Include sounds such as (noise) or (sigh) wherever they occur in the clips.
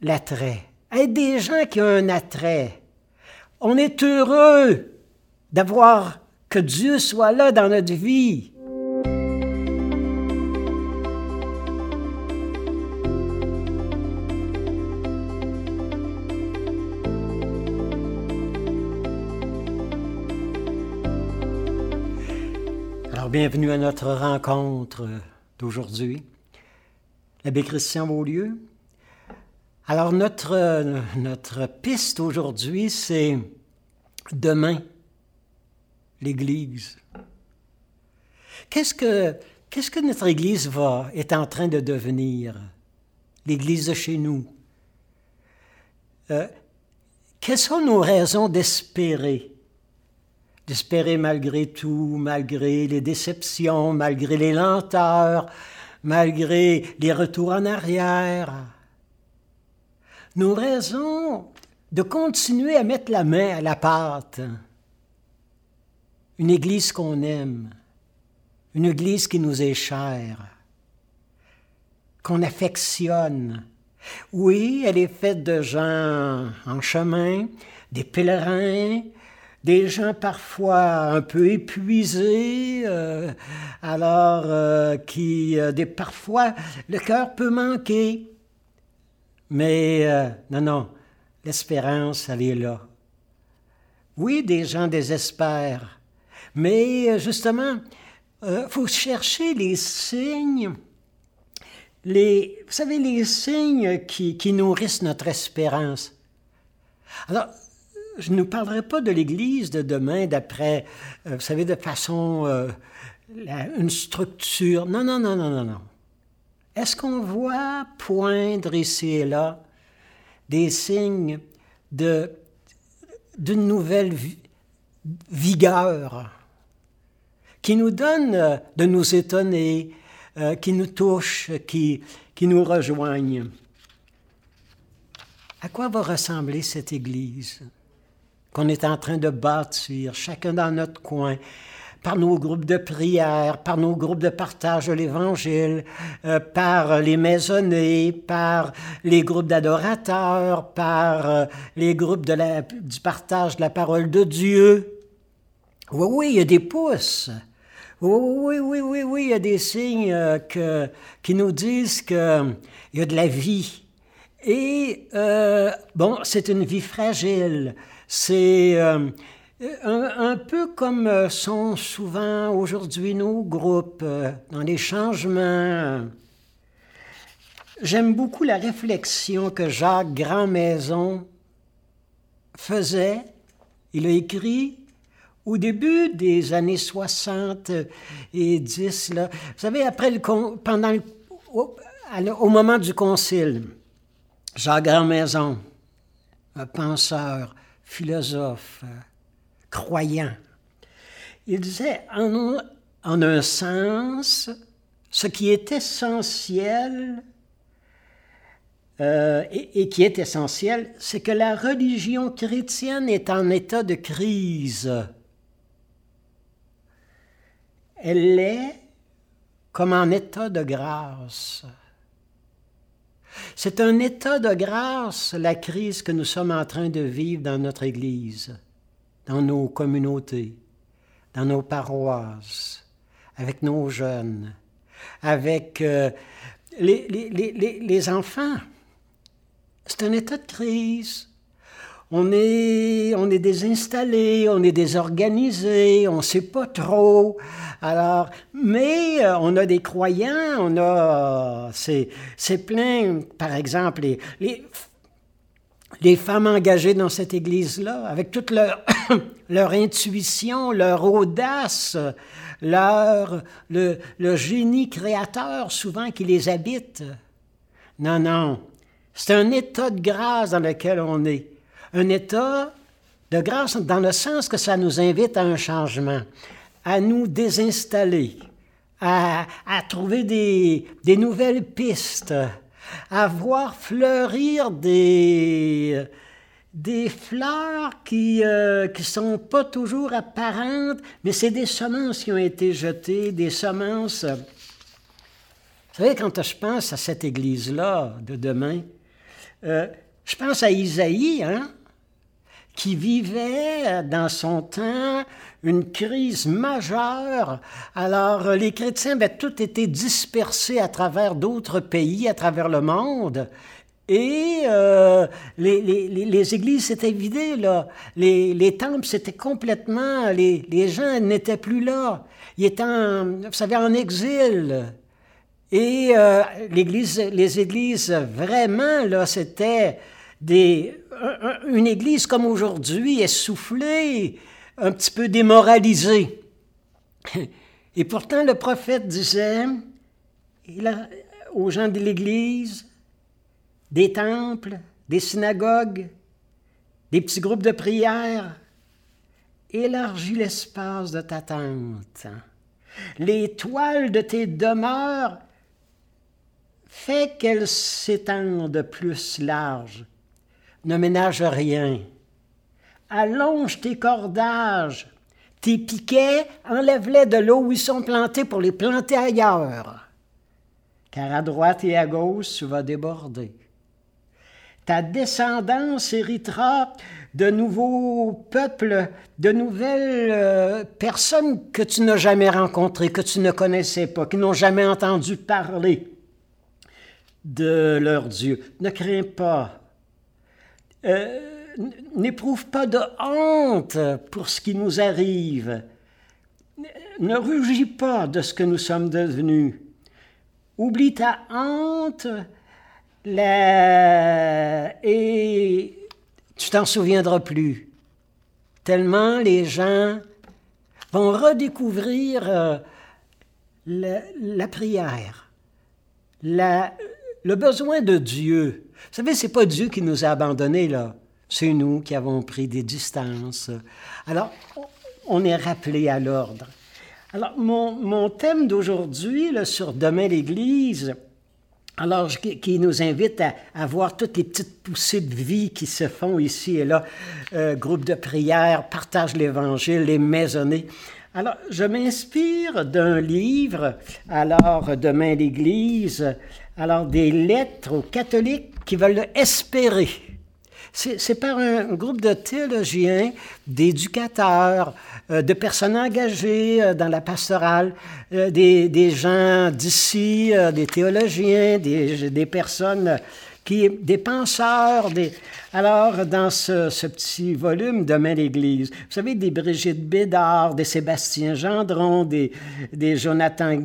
l'attrait, être des gens qui ont un attrait. On est heureux d'avoir que Dieu soit là dans notre vie. Alors, bienvenue à notre rencontre d'aujourd'hui. L'abbé Christian Beaulieu. Alors, notre, notre piste aujourd'hui, c'est demain, l'Église. Qu'est-ce que, qu'est-ce que notre Église va, est en train de devenir? L'Église de chez nous? Euh, quelles sont nos raisons d'espérer? D'espérer malgré tout, malgré les déceptions, malgré les lenteurs, malgré les retours en arrière? Nos raisons de continuer à mettre la main à la pâte. Une Église qu'on aime, une Église qui nous est chère, qu'on affectionne. Oui, elle est faite de gens en chemin, des pèlerins, des gens parfois un peu épuisés, euh, alors euh, qui, euh, des, parfois, le cœur peut manquer. Mais non, non, l'espérance, elle est là. Oui, des gens désespèrent, mais justement, il faut chercher les signes, les, vous savez, les signes qui, nourrissent notre espérance. Alors, je ne parlerai pas de l'Église de demain d'après, euh, vous savez, de façon, euh, une structure. Non, non, non, non, non, non. Est-ce qu'on voit poindre ici et là des signes de, d'une nouvelle vigueur qui nous donne euh, de nous étonner, qui nous touche, qui, nous rejoignent? À quoi va ressembler cette Église? qu'on est en train de bâtir, chacun dans notre coin, par nos groupes de prière, par nos groupes de partage de l'Évangile, euh, par les maisonnées, par les groupes d'adorateurs, par euh, les groupes du partage de la parole de Dieu. Oui, oui, il y a des pouces. Oui, oui, oui, oui, oui, il y a des signes euh, qui nous disent qu'il y a de la vie. Et, bon, c'est une vie fragile. C'est euh, un, peu comme euh, sont souvent aujourd'hui nos groupes euh, dans les changements. J'aime beaucoup la réflexion que Jacques Grandmaison faisait. Il a écrit au début des années 60 et 10, là, vous savez, après le, pendant au, au, moment du concile, Jacques Grandmaison, un penseur, philosophe, croyant. Il disait, en, un sens, ce qui est essentiel euh, et, qui est essentiel, c'est que la religion chrétienne est en état de crise. Elle est comme en état de grâce. C'est un état de grâce, la crise que nous sommes en train de vivre dans notre Église, dans nos communautés, dans nos paroisses, avec nos jeunes, avec euh, les, enfants. C'est un état de crise on est, on est désinstallé, on est désorganisé, on ne sait pas trop. Alors, mais euh, on a des croyants, on a, c'est, c'est plein, par exemple, les, les, femmes engagées dans cette église-là, avec toute (coughs) leur, intuition, leur audace, leur, le, le génie créateur souvent qui les habite. Non, non, c'est un état de grâce dans lequel on est un état de grâce dans le sens que ça nous invite à un changement, à nous désinstaller, à, trouver des, nouvelles pistes, à voir fleurir des, des fleurs qui ne euh, sont pas toujours apparentes, mais c'est des semences qui ont été jetées, des semences. Vous savez, quand je pense à cette église-là de demain, je pense à Isaïe, hein, qui vivait dans son temps une crise majeure. Alors, les chrétiens avaient tous été dispersés à travers d'autres pays, à travers le monde. Et euh, les, les, les, églises s'étaient vidées, là. Les, les temples, c'était complètement... Les, les gens n'étaient plus là. Ils étaient, en, vous savez, en exil. Et euh, l'église, les églises, vraiment, là, c'était des, une église comme aujourd'hui, essoufflée, un petit peu démoralisée. Et pourtant, le prophète disait aux gens de l'église, des temples, des synagogues, des petits groupes de prière, élargis l'espace de ta tente. Les toiles de tes demeures, fais qu'elles s'étendent plus larges ne ménage rien. Allonge tes cordages, tes piquets, enlève-les de l'eau où ils sont plantés pour les planter ailleurs. Car à droite et à gauche, tu vas déborder. Ta descendance héritera de nouveaux peuples, de nouvelles euh, personnes que tu n'as jamais rencontrées, que tu ne connaissais pas, qui n'ont jamais entendu parler de leur Dieu. Ne crains pas, euh, n'éprouve pas de honte pour ce qui nous arrive. Ne rugis pas de ce que nous sommes devenus. Oublie ta honte et tu t'en souviendras plus. Tellement les gens vont redécouvrir euh, la, prière, le besoin de Dieu vous savez, c'est pas Dieu qui nous a abandonnés, là. C'est nous qui avons pris des distances. Alors, on est rappelé à l'ordre. Alors, mon, thème d'aujourd'hui, sur Demain l'Église, alors, qui, nous invite à, voir toutes les petites poussées de vie qui se font ici et là, euh, groupe de prière, partage l'Évangile, les maisonnées. Alors, je m'inspire d'un livre, alors, Demain l'Église, alors des lettres aux catholiques qui veulent espérer. C'est par un groupe de théologiens, d'éducateurs, euh, de personnes engagées euh, dans la pastorale, euh, des, gens d'ici, des théologiens, des personnes qui, des penseurs. Alors, dans ce, petit volume Demain l'Église, vous savez, des Brigitte Bédard, des Sébastien Gendron, des, des Jonathan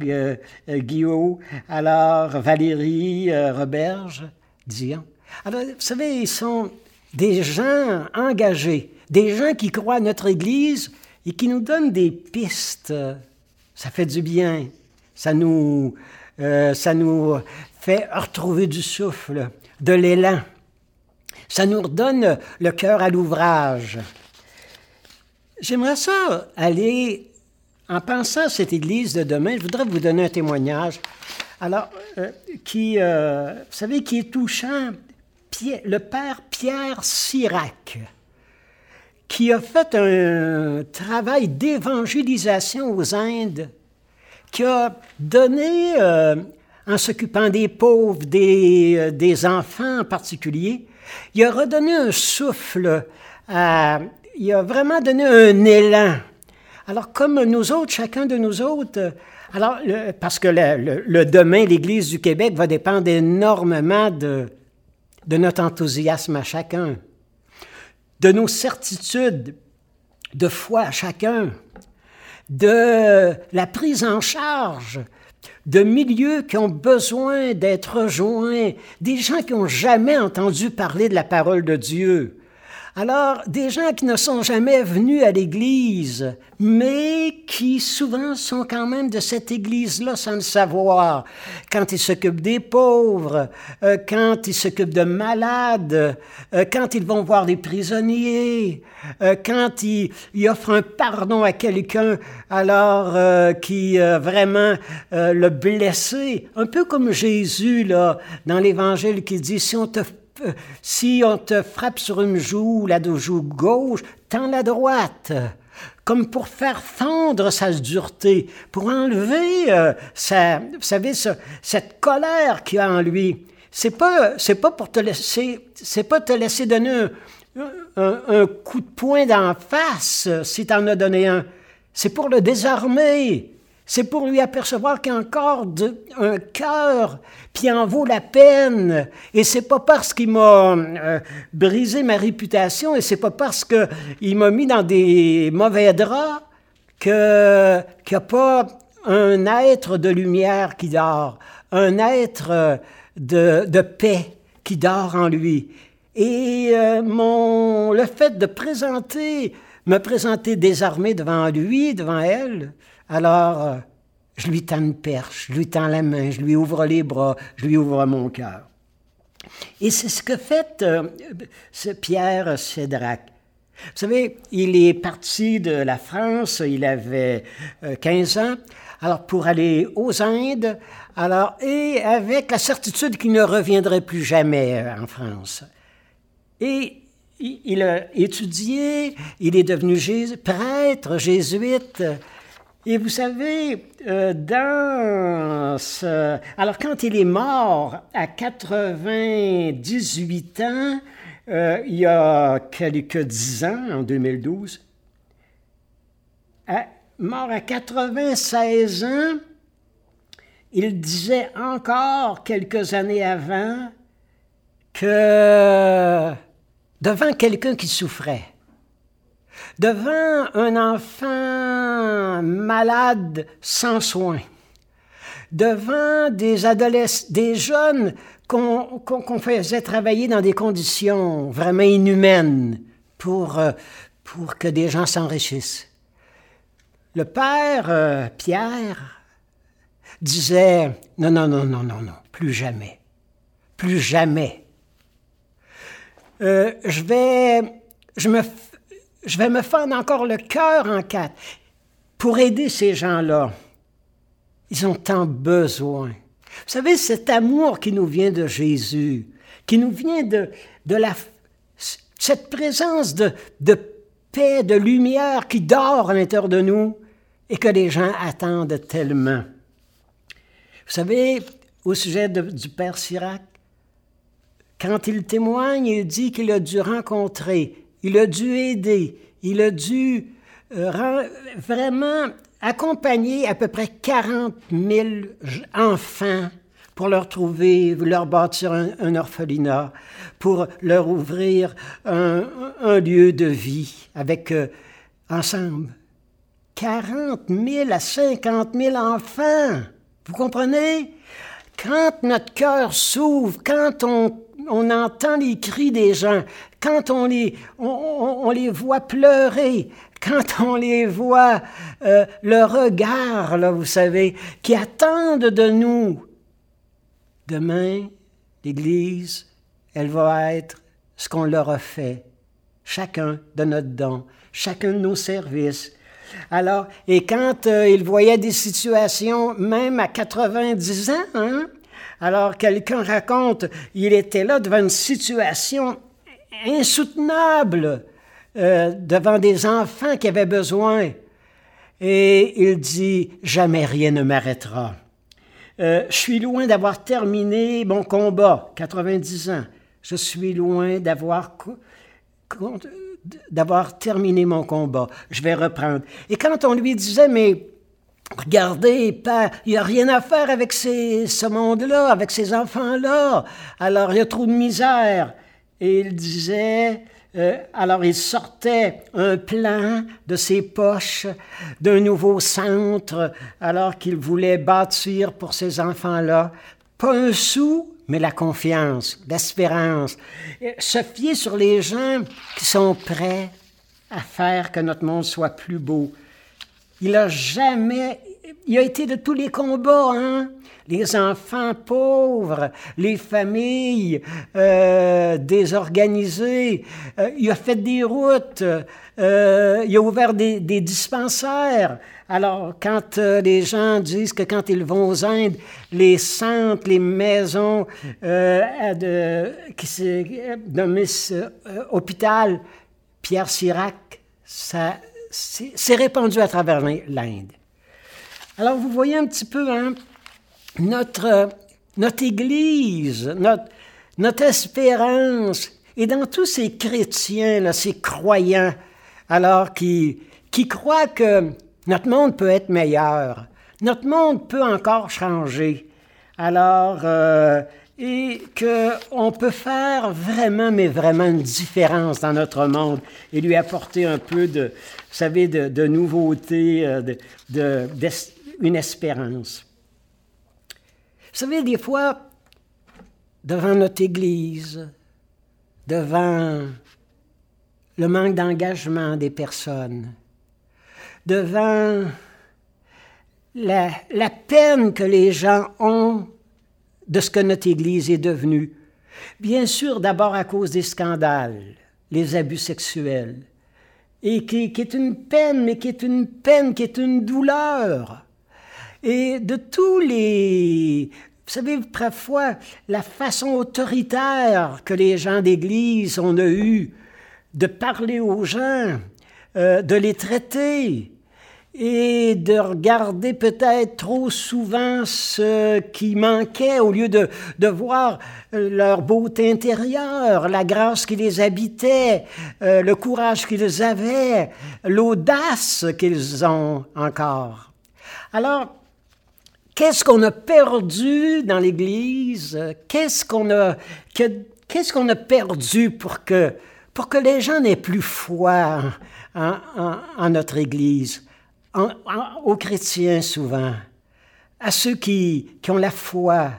Guillaume, alors Valérie Roberge, Dion. Alors, vous savez, ils sont des gens engagés, des gens qui croient à notre Église et qui nous donnent des pistes. Ça fait du bien. Ça nous, euh, ça nous fait retrouver du souffle, de l'élan. Ça nous redonne le cœur à l'ouvrage. J'aimerais ça aller, en pensant à cette Église de demain, je voudrais vous donner un témoignage. Alors, euh, qui, euh, vous savez, qui est touchant, le père Pierre Sirac, qui a fait un travail d'évangélisation aux Indes, qui a donné, euh, en s'occupant des pauvres, des, euh, des, enfants en particulier, il a redonné un souffle, il a vraiment donné un élan. Alors, comme nous autres, chacun de nous autres, alors, parce que le, demain, l'Église du Québec va dépendre énormément de notre enthousiasme à chacun, de nos certitudes de foi à chacun, de la prise en charge de milieux qui ont besoin d'être rejoints, des gens qui n'ont jamais entendu parler de la parole de Dieu, alors, des gens qui ne sont jamais venus à l'Église, mais qui souvent sont quand même de cette Église-là sans le savoir, quand ils s'occupent des pauvres, euh, quand ils s'occupent de malades, euh, quand ils vont voir des prisonniers, euh, quand ils, offrent un pardon à quelqu'un alors qui vraiment le blessé, un peu comme Jésus là dans l'Évangile qui dit si on te si on te frappe sur une joue, la joue gauche, tends la droite, comme pour faire fendre sa dureté, pour enlever euh, sa, vous savez, cette colère qu'il a en lui. c'est pas, c'est pas pour te laisser, c'est pas te laisser donner un, un, coup de poing d'en face si tu en as donné un. C'est pour le désarmer. C'est pour lui apercevoir qu'il a encore un cœur, puis en vaut la peine. Et c'est pas parce qu'il m'a euh, brisé ma réputation, et c'est pas parce qu'il m'a mis dans des mauvais draps que qu'il n'y a pas un être de lumière qui dort, un être de, de paix qui dort en lui. Et euh, mon, le fait de présenter, me présenter désarmé devant lui, devant elle, alors, euh, je lui tends une perche, je lui tends la main, je lui ouvre les bras, je lui ouvre mon cœur. Et c'est ce que fait euh, ce Pierre Cédrac. Vous savez, il est parti de la France, il avait 15 euh, ans, alors pour aller aux Indes, alors, et avec la certitude qu'il ne reviendrait plus jamais en France. Et il a étudié, il est devenu prêtre jésuite, et vous savez, euh, dans ce... Alors, quand il est mort à 98 ans, euh, il y a quelques dix ans, en 2012, mort à 96 ans, il disait encore quelques années avant que devant quelqu'un qui souffrait, devant un enfant malade sans soins, devant des adolescents, des jeunes qu'on faisait travailler dans des conditions vraiment inhumaines pour, euh, pour que des gens s'enrichissent. Le père euh, Pierre disait non, non, non, non, non, non, plus jamais, plus jamais. Euh, je vais, je me je vais me fendre encore le cœur en quatre pour aider ces gens-là. Ils ont tant besoin. Vous savez, cet amour qui nous vient de Jésus, qui nous vient de, de la, cette présence de, de paix, de lumière qui dort à l'intérieur de nous et que les gens attendent tellement. Vous savez, au sujet du Père Sirac, quand il témoigne, il dit qu'il a dû rencontrer il a dû aider, il a dû euh, vraiment accompagner à peu près 40 000 enfants pour leur trouver, leur bâtir un, orphelinat, pour leur ouvrir un, lieu de vie avec euh, ensemble. 40 000 à 50 000 enfants. Vous comprenez? Quand notre cœur s'ouvre, quand on on entend les cris des gens, quand on les, on, les voit pleurer, quand on les voit, euh, le regard, là, vous savez, qui attendent de nous. Demain, l'Église, elle va être ce qu'on leur a fait, chacun de notre don, chacun de nos services. Alors, et quand euh, ils voyaient des situations, même à 90 ans, hein, alors quelqu'un raconte, il était là devant une situation insoutenable, euh, devant des enfants qui avaient besoin. Et il dit, jamais rien ne m'arrêtera. Euh, je suis loin d'avoir terminé mon combat, 90 ans. Je suis loin d'avoir d'avoir terminé mon combat. Je vais reprendre. Et quand on lui disait, mais Regardez, il n'y a rien à faire avec ce monde-là, avec ces enfants-là. Alors, il y a trop de misère. Et il disait, euh, alors il sortait un plan de ses poches d'un nouveau centre, alors qu'il voulait bâtir pour ces enfants-là. Pas un sou, mais la confiance, l'espérance. Se fier sur les gens qui sont prêts à faire que notre monde soit plus beau il a jamais, il a été de tous les combats, hein? Les enfants pauvres, les familles euh, désorganisées. Euh, il a fait des routes. Euh, il a ouvert des, dispensaires. Alors, quand les gens disent que quand ils vont aux Indes, les centres, les maisons de, qui se Miss Hôpital Pierre Sirac, ça c'est répandu à travers l'Inde. Alors, vous voyez un petit peu hein, notre, notre Église, notre, notre espérance est dans tous ces chrétiens, là, ces croyants, alors qui, qui croient que notre monde peut être meilleur, notre monde peut encore changer. Alors, euh, et qu'on peut faire vraiment, mais vraiment une différence dans notre monde et lui apporter un peu de, vous savez, de, de nouveauté, euh, une espérance. Vous savez, des fois, devant notre Église, devant le manque d'engagement des personnes, devant la, peine que les gens ont de ce que notre Église est devenue. Bien sûr, d'abord à cause des scandales, les abus sexuels, et qui, qui, est une peine, mais qui est une peine, qui est une douleur. Et de tous les... Vous savez, parfois, la façon autoritaire que les gens d'Église ont eu de parler aux gens, euh, de les traiter, et de regarder peut-être trop souvent ce qui manquait au lieu de, de voir euh, leur beauté intérieure, la grâce qui les habitait, euh, le courage qu'ils avaient, l'audace qu'ils ont encore. Alors, qu'est-ce qu'on a perdu dans l'Église? Qu'est-ce qu'on a, qu'est-ce qu'on a perdu pour que, pour que les gens n'aient plus foi en, en, en notre Église? Aux chrétiens souvent, à ceux qui, qui ont la foi.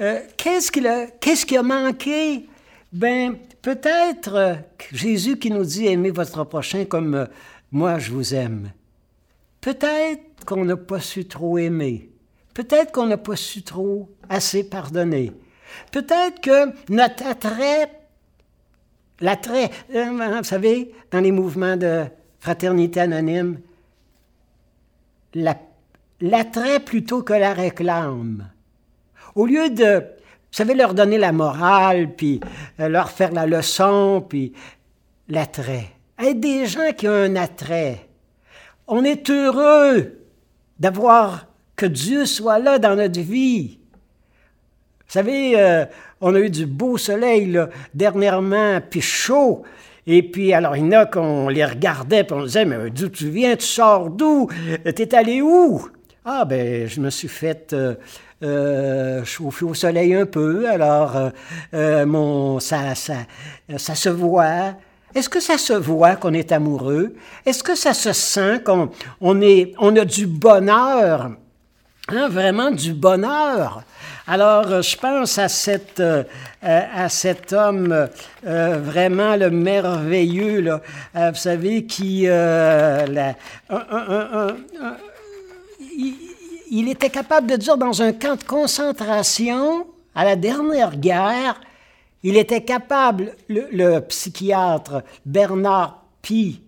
Euh, qu'est-ce, qui a, qu'est-ce qui a manqué? Ben, peut-être euh, Jésus qui nous dit aimez votre prochain comme euh, moi je vous aime. Peut-être qu'on n'a pas su trop aimer. Peut-être qu'on n'a pas su trop assez pardonner. Peut-être que notre attrait, l'attrait, vous savez, dans les mouvements de fraternité anonyme, l'attrait plutôt que la réclame. Au lieu de, vous savez, leur donner la morale, puis euh, leur faire la leçon, puis l'attrait. Être des gens qui ont un attrait. On est heureux d'avoir que Dieu soit là dans notre vie. Vous savez, euh, on a eu du beau soleil là, dernièrement, puis chaud. Et puis, alors, il y en a qu'on les regardait, puis on disait, mais d'où tu viens, tu sors d'où, t'es allé où? Ah, ben, je me suis fait euh, euh, chauffer au soleil un peu, alors, euh, mon, ça, ça, ça se voit. Est-ce que ça se voit qu'on est amoureux? Est-ce que ça se sent qu'on on on a du bonheur? Hein, vraiment du bonheur? Alors, euh, je pense à, cette, euh, à cet homme euh, vraiment le merveilleux, là, vous savez, qui... La, il, était capable de dire dans un camp de concentration, à la dernière guerre, il était capable, le, le psychiatre Bernard Pi,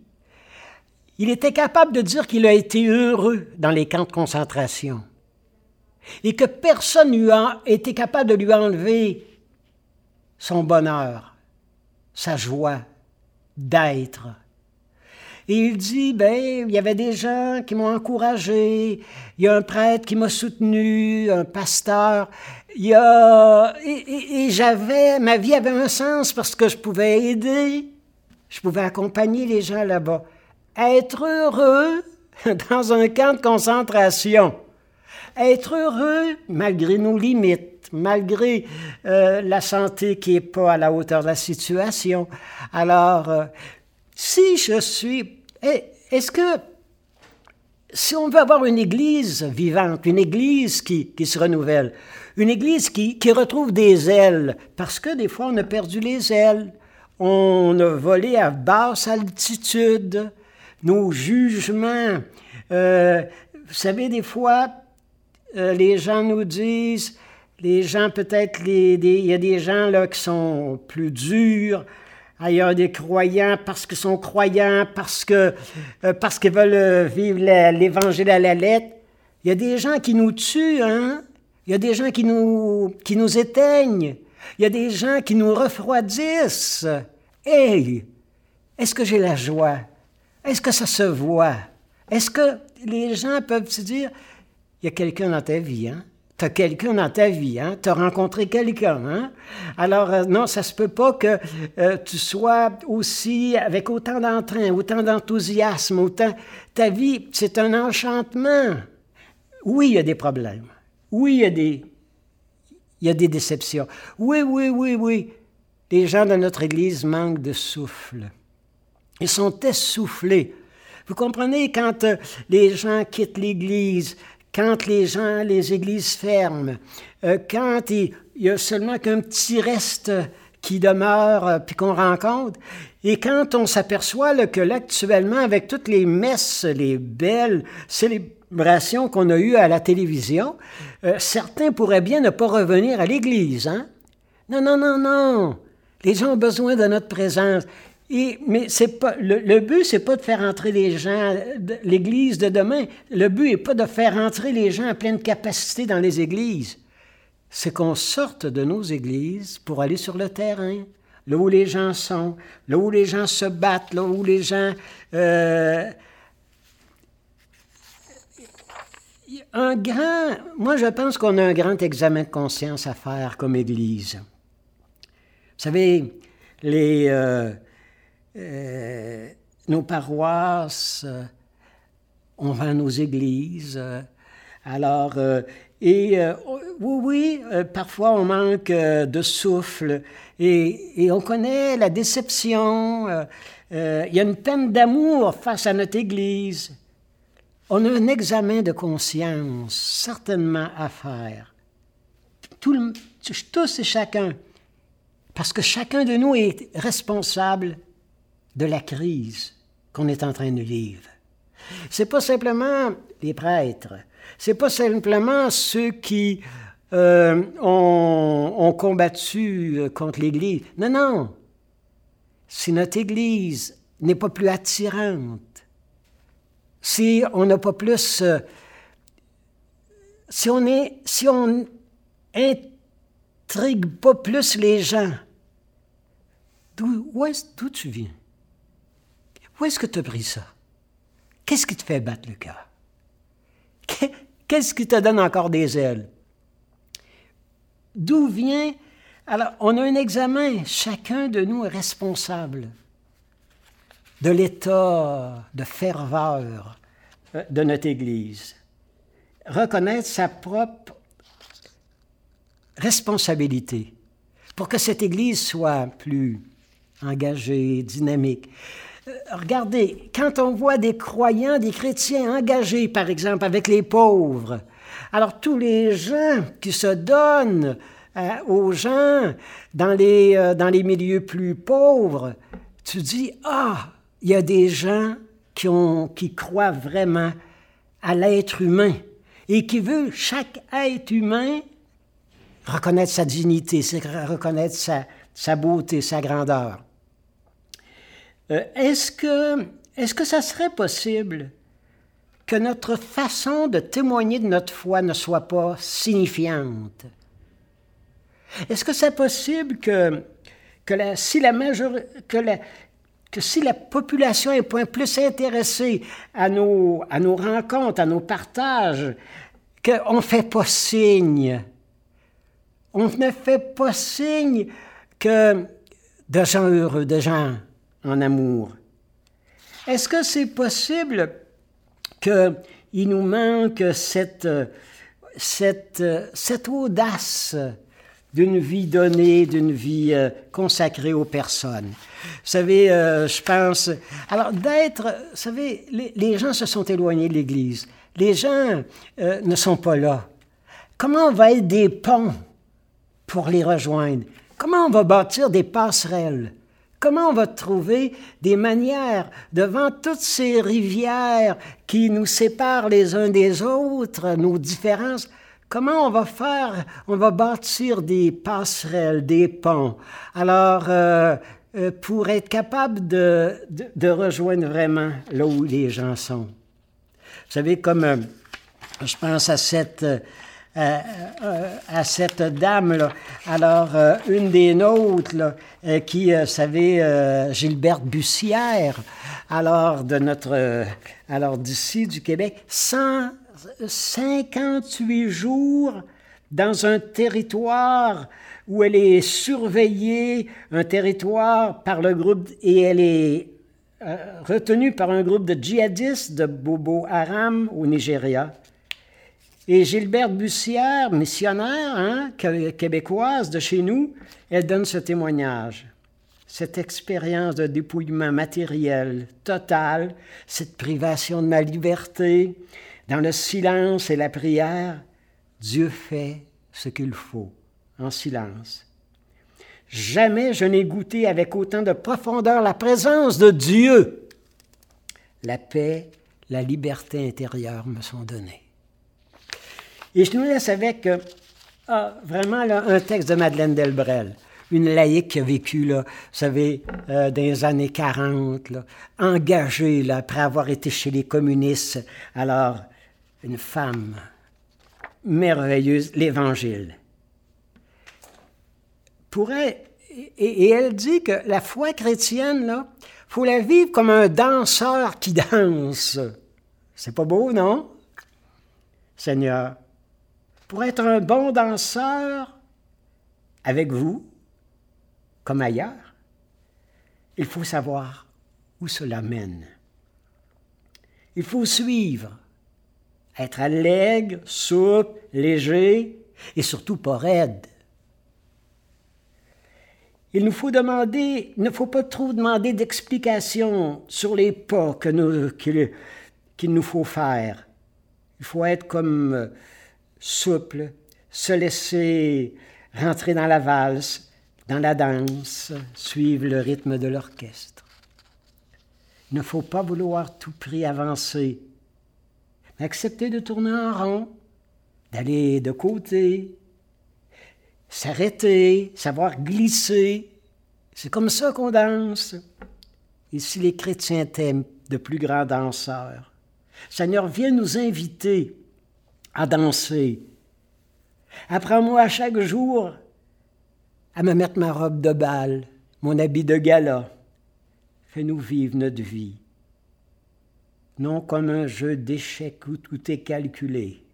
il était capable de dire qu'il a été heureux dans les camps de concentration et que personne n'a été capable de lui enlever son bonheur, sa joie d'être. Et il dit, ben, il y avait des gens qui m'ont encouragé, il y a un prêtre qui m'a soutenu, un pasteur, il y a, et, et j'avais, ma vie avait un sens parce que je pouvais aider, je pouvais accompagner les gens là-bas. Être heureux (laughs) dans un camp de concentration être heureux malgré nos limites, malgré euh, la santé qui n'est pas à la hauteur de la situation. Alors, euh, si je suis... Eh, est-ce que si on veut avoir une Église vivante, une Église qui, qui se renouvelle, une Église qui, qui, retrouve des ailes, parce que des fois on a perdu les ailes, on a volé à basse altitude, nos jugements, euh, vous savez, des fois, euh, les gens nous disent, les gens peut-être, il y a des gens là qui sont plus durs, ailleurs des croyants parce qu'ils sont croyants, parce que euh, parce qu'ils veulent euh, vivre l'évangile à la lettre. Il y a des gens qui nous tuent, hein? Il y a des gens qui nous, qui nous éteignent. Il y a des gens qui nous refroidissent. Hey! Est-ce que j'ai la joie? Est-ce que ça se voit? Est-ce que les gens peuvent se dire, il y a quelqu'un dans ta vie, hein? tu as quelqu'un dans ta vie, hein? tu as rencontré quelqu'un. Hein? Alors, euh, non, ça se peut pas que euh, tu sois aussi avec autant d'entrain, autant d'enthousiasme, autant. Ta vie, c'est un enchantement. Oui, il y a des problèmes. Oui, il y a des, il y a des déceptions. Oui, oui, oui, oui. Les gens de notre Église manquent de souffle. Ils sont essoufflés. Vous comprenez, quand euh, les gens quittent l'Église, quand les gens, les églises ferment, euh, quand il, y a seulement qu'un petit reste qui demeure euh, puis qu'on rencontre, et quand on s'aperçoit que là, actuellement, avec toutes les messes, les belles célébrations qu'on a eues à la télévision, euh, certains pourraient bien ne pas revenir à l'Église. Hein? Non, non, non, non. Les gens ont besoin de notre présence mais c'est pas le, le but, c'est pas de faire entrer les gens, l'Église de demain. Le but n'est pas de faire entrer les gens à pleine capacité dans les églises. C'est qu'on sorte de nos églises pour aller sur le terrain, là où les gens sont, là où les gens se battent, là où les gens. Euh, un grand. Moi, je pense qu'on a un grand examen de conscience à faire comme Église. Vous savez, les. Euh, nos paroisses, euh, on à nos églises. Euh, alors, et oui, oui, parfois on manque de souffle et, et, on connaît la déception. il y a une peine d'amour face à notre Église. On a un examen de conscience certainement à faire. Tout tous et chacun. Parce que chacun de nous est responsable de la crise qu'on est en train de vivre. C'est pas simplement les prêtres, c'est pas simplement ceux qui euh, ont, combattu euh, contre l'Église. Non, non. Si notre Église n'est pas plus attirante, si on n'a pas plus, euh, si on est, si on intrigue pas plus les gens, d'où est d'où tu viens? Où est-ce que tu as pris ça? Qu'est-ce qui te fait battre le cœur? Qu'est-ce qui te donne encore des ailes? D'où vient... Alors, on a un examen. Chacun de nous est responsable de l'état de ferveur euh, de notre Église. Reconnaître sa propre responsabilité pour que cette Église soit plus engagée, dynamique. Regardez, quand on voit des croyants, des chrétiens engagés, par exemple, avec les pauvres, alors tous les gens qui se donnent euh, aux gens dans les, euh, dans les milieux plus pauvres, tu dis, ah, il y a des gens qui, ont, qui croient vraiment à l'être humain et qui veulent chaque être humain reconnaître sa dignité, reconnaître sa, sa beauté, sa grandeur. Euh, est-ce que, est que ça serait possible que notre façon de témoigner de notre foi ne soit pas signifiante? Est-ce que c'est possible que, que, si la la, que si la population est point plus intéressée à nos, à nos rencontres, à nos partages, qu'on ne fait pas signe, on ne fait pas signe que de gens heureux, de gens en amour. Est-ce que c'est possible qu'il nous manque cette, cette, cette audace d'une vie donnée, d'une vie euh, consacrée aux personnes? Vous savez, euh, je pense... Alors, d'être... Vous savez, les, gens se sont éloignés de l'Église. Les gens euh, ne sont pas là. Comment on va être des ponts pour les rejoindre? Comment on va bâtir des passerelles? Comment on va trouver des manières devant toutes ces rivières qui nous séparent les uns des autres, nos différences? Comment on va faire? On va bâtir des passerelles, des ponts. Alors, euh, euh, pour être capable de, de, rejoindre vraiment là où les gens sont. Vous savez, comme euh, je pense à cette euh, euh, à, cette dame-là. Alors, euh, une des nôtres, là, qui, savez, Gilberte Bussière, alors de notre, alors d'ici, du Québec, 158 jours dans un territoire où elle est surveillée, un territoire par le groupe, et elle est retenue par un groupe de djihadistes de Bobo Haram au Nigeria. Et Gilberte Bussière, missionnaire hein, québécoise de chez nous, elle donne ce témoignage. Cette expérience de dépouillement matériel total, cette privation de ma liberté, dans le silence et la prière, Dieu fait ce qu'il faut en silence. Jamais je n'ai goûté avec autant de profondeur la présence de Dieu. La paix, la liberté intérieure me sont données. Et je nous laisse avec euh, ah, vraiment un texte de Madeleine Delbrel, une laïque qui a vécu, là, vous savez, euh, dans les années 40, engagée là, après avoir été chez les communistes. Alors, une femme merveilleuse, l'Évangile pourrait. Et, elle dit que la foi chrétienne, là, faut la vivre comme un danseur qui danse. C'est pas beau, non? Seigneur, pour être un bon danseur avec vous, comme ailleurs, il faut savoir où cela mène. Il faut suivre, être allègre, souple, léger et surtout pas raide. Il nous faut demander, il ne faut pas trop demander d'explications sur les pas qu'il, nous faut faire. Il faut être comme euh, souple, se laisser rentrer dans la valse, dans la danse, suivre le rythme de l'orchestre. Il ne faut pas vouloir tout prix avancer, mais accepter de tourner en rond, d'aller de côté, s'arrêter, savoir glisser. C'est comme ça qu'on danse. Et si les chrétiens t'aiment, de plus grands danseurs, Seigneur, viens nous inviter à danser. Apprends-moi chaque jour à me mettre ma robe de bal, mon habit de gala. Fais-nous vivre notre vie, non comme un jeu d'échecs où tout est calculé,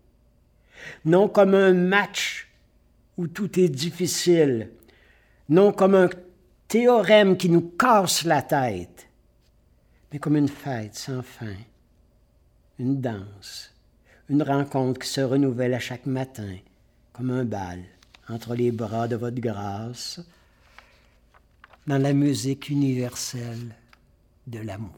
non comme un match où tout est difficile, non comme un théorème qui nous casse la tête, mais comme une fête sans fin, une danse, une rencontre qui se renouvelle à chaque matin, comme un bal entre les bras de votre grâce, dans la musique universelle de l'amour.